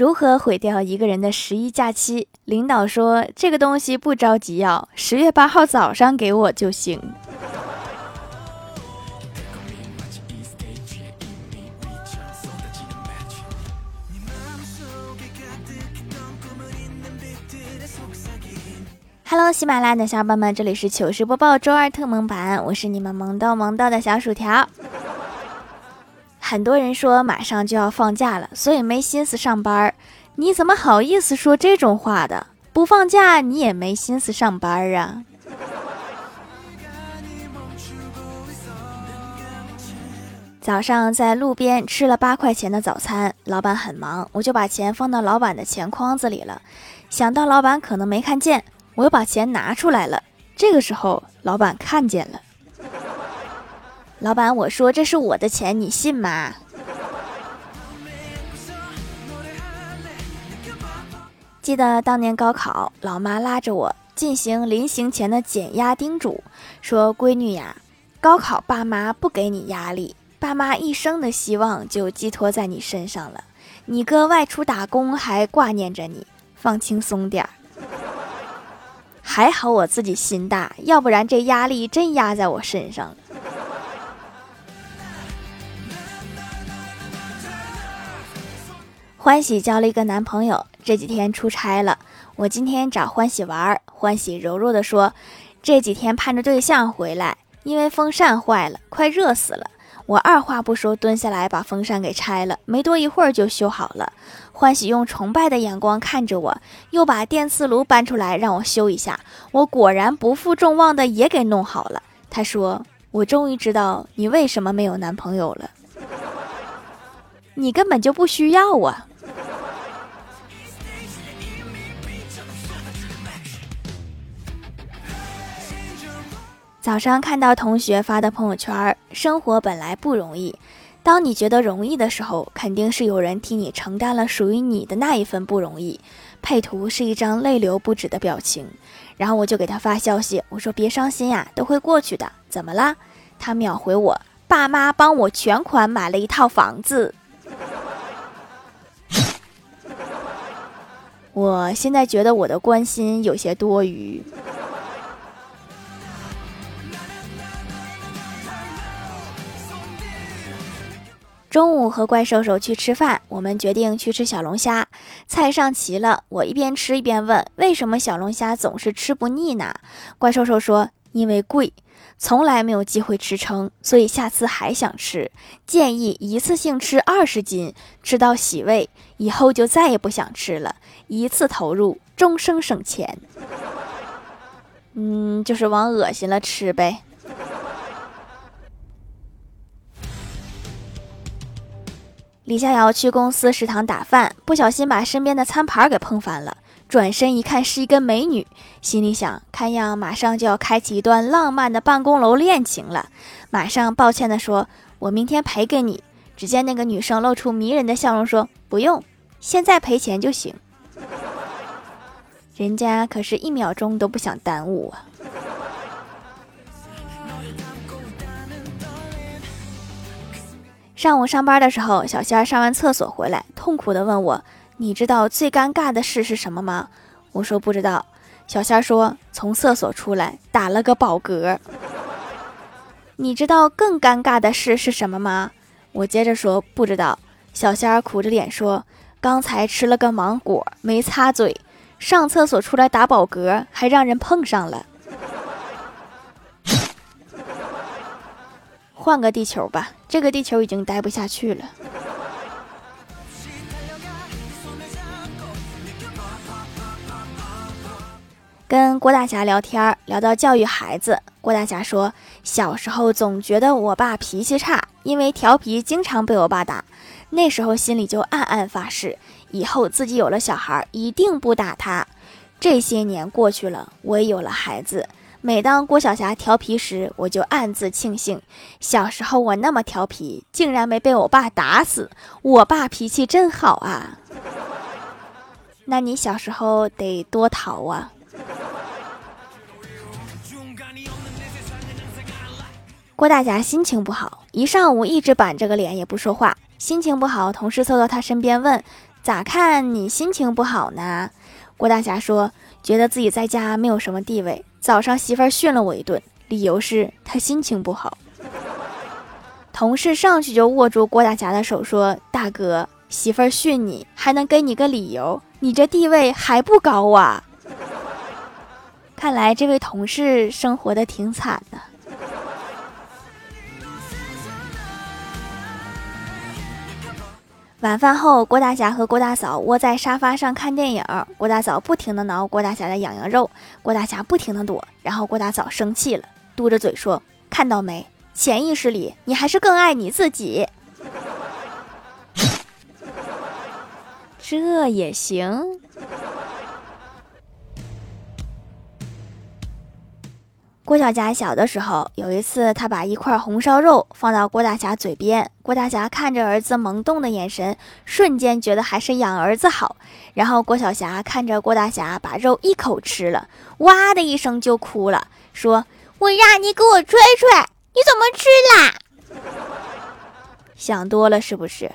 如何毁掉一个人的十一假期？领导说这个东西不着急要，十月八号早上给我就行。Hello，喜马拉雅的小伙伴们，这里是糗事播报周二特萌版，我是你们萌到萌到的小薯条。很多人说马上就要放假了，所以没心思上班。你怎么好意思说这种话的？不放假你也没心思上班啊？早上在路边吃了八块钱的早餐，老板很忙，我就把钱放到老板的钱筐子里了。想到老板可能没看见。我又把钱拿出来了，这个时候老板看见了。老板，我说这是我的钱，你信吗？记得当年高考，老妈拉着我进行临行前的减压叮嘱，说：“闺女呀，高考爸妈不给你压力，爸妈一生的希望就寄托在你身上了。你哥外出打工还挂念着你，放轻松点儿。”还好我自己心大，要不然这压力真压在我身上了。欢喜交了一个男朋友，这几天出差了。我今天找欢喜玩，欢喜柔弱的说：“这几天盼着对象回来，因为风扇坏了，快热死了。”我二话不说，蹲下来把风扇给拆了，没多一会儿就修好了。欢喜用崇拜的眼光看着我，又把电磁炉搬出来让我修一下。我果然不负众望的也给弄好了。他说：“我终于知道你为什么没有男朋友了，你根本就不需要啊。”早上看到同学发的朋友圈，生活本来不容易。当你觉得容易的时候，肯定是有人替你承担了属于你的那一份不容易。配图是一张泪流不止的表情，然后我就给他发消息，我说别伤心呀，都会过去的。怎么啦？他秒回我，爸妈帮我全款买了一套房子。我现在觉得我的关心有些多余。中午和怪兽兽去吃饭，我们决定去吃小龙虾。菜上齐了，我一边吃一边问：“为什么小龙虾总是吃不腻呢？”怪兽兽说：“因为贵，从来没有机会吃撑，所以下次还想吃。建议一次性吃二十斤，吃到洗胃，以后就再也不想吃了。一次投入，终生省钱。”嗯，就是往恶心了吃呗。李逍遥去公司食堂打饭，不小心把身边的餐盘给碰翻了。转身一看，是一个美女，心里想：看样马上就要开启一段浪漫的办公楼恋情了。马上抱歉地说：“我明天赔给你。”只见那个女生露出迷人的笑容，说：“不用，现在赔钱就行。”人家可是一秒钟都不想耽误啊。上午上班的时候，小仙儿上完厕所回来，痛苦地问我：“你知道最尴尬的事是什么吗？”我说：“不知道。”小仙儿说：“从厕所出来打了个饱嗝。”你知道更尴尬的事是什么吗？我接着说：“不知道。”小仙儿苦着脸说：“刚才吃了个芒果，没擦嘴，上厕所出来打饱嗝，还让人碰上了。”换个地球吧，这个地球已经待不下去了。跟郭大侠聊天，聊到教育孩子，郭大侠说，小时候总觉得我爸脾气差，因为调皮经常被我爸打，那时候心里就暗暗发誓，以后自己有了小孩，一定不打他。这些年过去了，我也有了孩子。每当郭晓霞调皮时，我就暗自庆幸，小时候我那么调皮，竟然没被我爸打死。我爸脾气真好啊！那你小时候得多淘啊！郭大侠心情不好，一上午一直板着个脸也不说话。心情不好，同事凑到他身边问：“咋看你心情不好呢？”郭大侠说：“觉得自己在家没有什么地位，早上媳妇儿训了我一顿，理由是她心情不好。”同事上去就握住郭大侠的手说：“大哥，媳妇儿训你还能给你个理由，你这地位还不高啊？”看来这位同事生活的挺惨的。晚饭后，郭大侠和郭大嫂窝在沙发上看电影。郭大嫂不停的挠郭大侠的痒痒肉，郭大侠不停的躲。然后郭大嫂生气了，嘟着嘴说：“看到没？潜意识里你还是更爱你自己。”这也行。郭小霞小的时候，有一次，她把一块红烧肉放到郭大侠嘴边，郭大侠看着儿子萌动的眼神，瞬间觉得还是养儿子好。然后郭小霞看着郭大侠把肉一口吃了，哇的一声就哭了，说：“我让你给我吹吹，你怎么吃啦？”想多了是不是？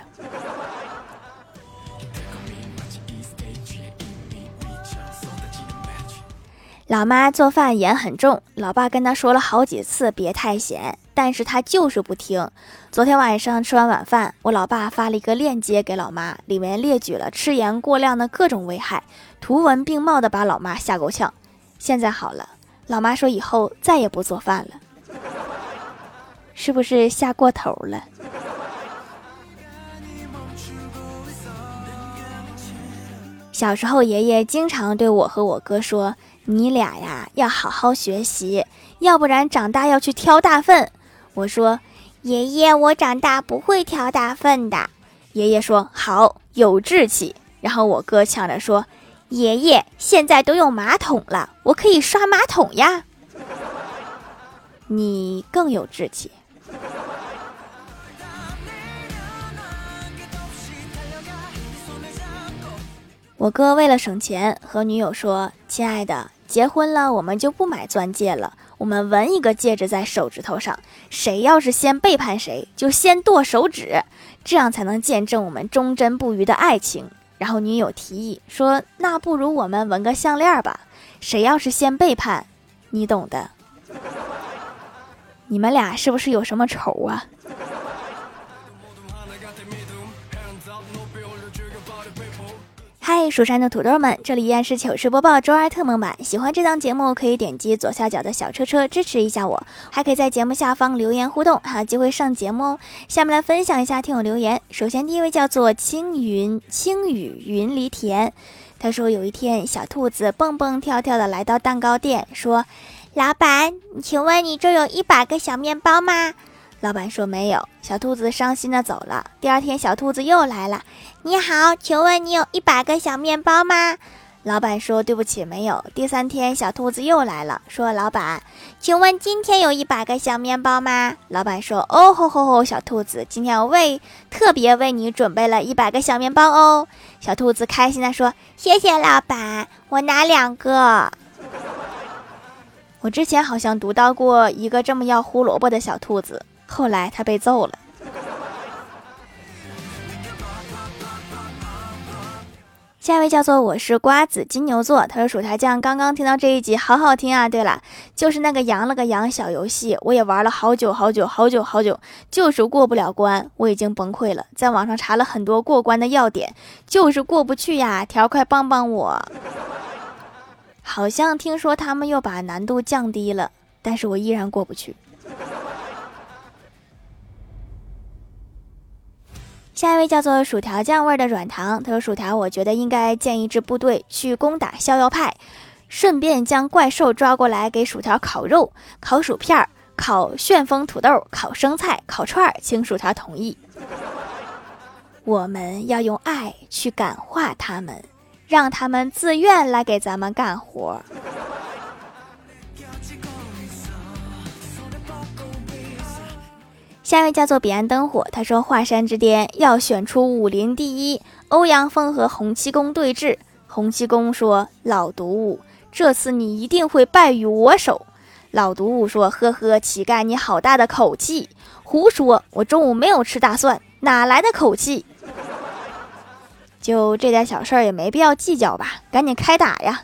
老妈做饭盐很重，老爸跟他说了好几次别太咸，但是他就是不听。昨天晚上吃完晚饭，我老爸发了一个链接给老妈，里面列举了吃盐过量的各种危害，图文并茂的把老妈吓够呛。现在好了，老妈说以后再也不做饭了，是不是吓过头了？小时候，爷爷经常对我和我哥说。你俩呀，要好好学习，要不然长大要去挑大粪。我说：“爷爷，我长大不会挑大粪的。”爷爷说：“好，有志气。”然后我哥抢着说：“爷爷，现在都有马桶了，我可以刷马桶呀。”你更有志气。我哥为了省钱，和女友说：“亲爱的。”结婚了，我们就不买钻戒了，我们纹一个戒指在手指头上，谁要是先背叛谁，就先剁手指，这样才能见证我们忠贞不渝的爱情。然后女友提议说：“那不如我们纹个项链吧，谁要是先背叛，你懂的。”你们俩是不是有什么仇啊？嗨，蜀山的土豆们，这里依然是糗事播报周二特蒙版。喜欢这档节目，可以点击左下角的小车车支持一下我，还可以在节目下方留言互动，还有机会上节目哦。下面来分享一下听友留言。首先，第一位叫做青云青雨云离田，他说有一天小兔子蹦蹦跳跳的来到蛋糕店，说：“老板，请问你这有一百个小面包吗？”老板说没有，小兔子伤心的走了。第二天，小兔子又来了。你好，请问你有一百个小面包吗？老板说对不起，没有。第三天，小兔子又来了，说老板，请问今天有一百个小面包吗？老板说哦吼吼吼，小兔子，今天我为特别为你准备了一百个小面包哦。小兔子开心的说谢谢老板，我拿两个。我之前好像读到过一个这么要胡萝卜的小兔子。后来他被揍了。下一位叫做我是瓜子金牛座，他说薯条酱刚刚听到这一集，好好听啊！对了，就是那个羊了个羊小游戏，我也玩了好久好久好久好久，就是过不了关，我已经崩溃了。在网上查了很多过关的要点，就是过不去呀！条快帮帮我！好像听说他们又把难度降低了，但是我依然过不去。下一位叫做薯条酱味的软糖，他说：“薯条，我觉得应该建一支部队去攻打逍遥派，顺便将怪兽抓过来给薯条烤肉、烤薯片、烤旋风土豆、烤生菜、烤串，请薯条同意。我们要用爱去感化他们，让他们自愿来给咱们干活。”下一位叫做彼岸灯火，他说：“华山之巅要选出武林第一，欧阳锋和洪七公对峙。洪七公说：‘老毒物，这次你一定会败于我手。’老毒物说：‘呵呵，乞丐你好大的口气！胡说，我中午没有吃大蒜，哪来的口气？’ 就这点小事儿也没必要计较吧，赶紧开打呀！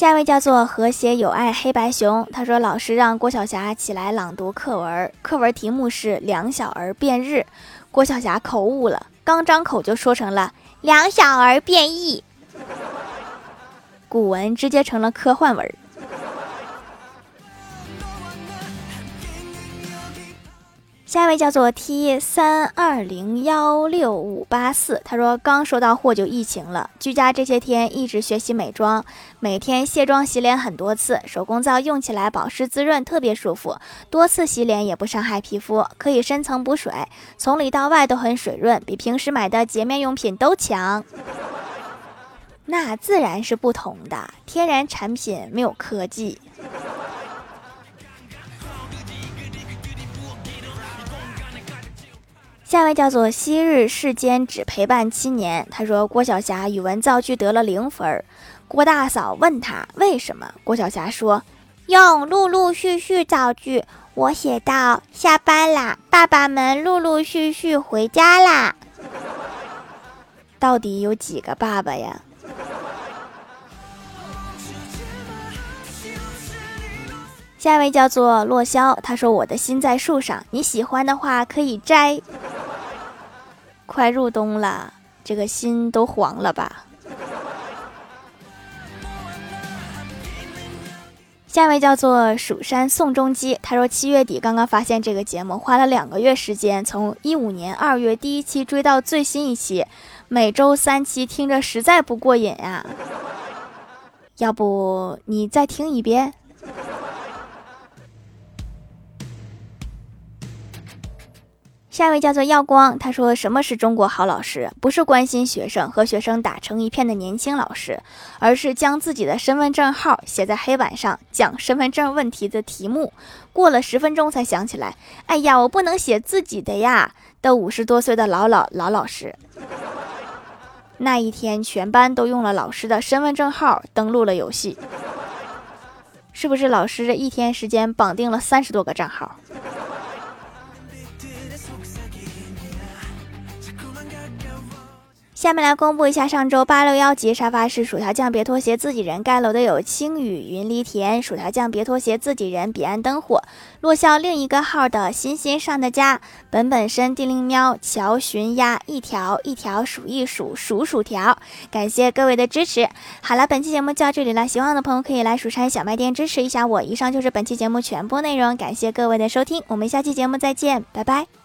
下一位叫做和谐友爱黑白熊，他说老师让郭晓霞起来朗读课文，课文题目是《两小儿辩日》，郭晓霞口误了，刚张口就说成了“两小儿辩异”，古文直接成了科幻文。下一位叫做 T 三二零幺六五八四，他说刚收到货就疫情了，居家这些天一直学习美妆，每天卸妆洗脸很多次，手工皂用起来保湿滋润，特别舒服，多次洗脸也不伤害皮肤，可以深层补水，从里到外都很水润，比平时买的洁面用品都强。那自然是不同的，天然产品没有科技。下位叫做昔日世间只陪伴七年。他说郭晓霞语文造句得了零分。郭大嫂问他为什么，郭晓霞说：“用陆陆续续造句，我写到下班啦，爸爸们陆陆续续回家啦。到底有几个爸爸呀？”下一位叫做洛霄，他说：“我的心在树上，你喜欢的话可以摘。”快入冬了，这个心都黄了吧？下一位叫做蜀山宋仲基，他说七月底刚刚发现这个节目，花了两个月时间，从一五年二月第一期追到最新一期，每周三期，听着实在不过瘾呀。要不你再听一遍？下一位叫做耀光，他说：“什么是中国好老师？不是关心学生和学生打成一片的年轻老师，而是将自己的身份证号写在黑板上，讲身份证问题的题目，过了十分钟才想起来，哎呀，我不能写自己的呀！的五十多岁的老老老老师。那一天，全班都用了老师的身份证号登录了游戏，是不是老师这一天时间绑定了三十多个账号？”下面来公布一下上周八六幺级沙发是薯条酱别拖鞋自己人盖楼的有青雨云离田薯条酱别拖鞋自己人彼岸灯火落笑另一个号的欣欣上的家本本身地灵喵乔寻鸭一条一条数一数数薯条感谢各位的支持。好了，本期节目就到这里了，喜欢的朋友可以来蜀山小卖店支持一下我。以上就是本期节目全部内容，感谢各位的收听，我们下期节目再见，拜拜。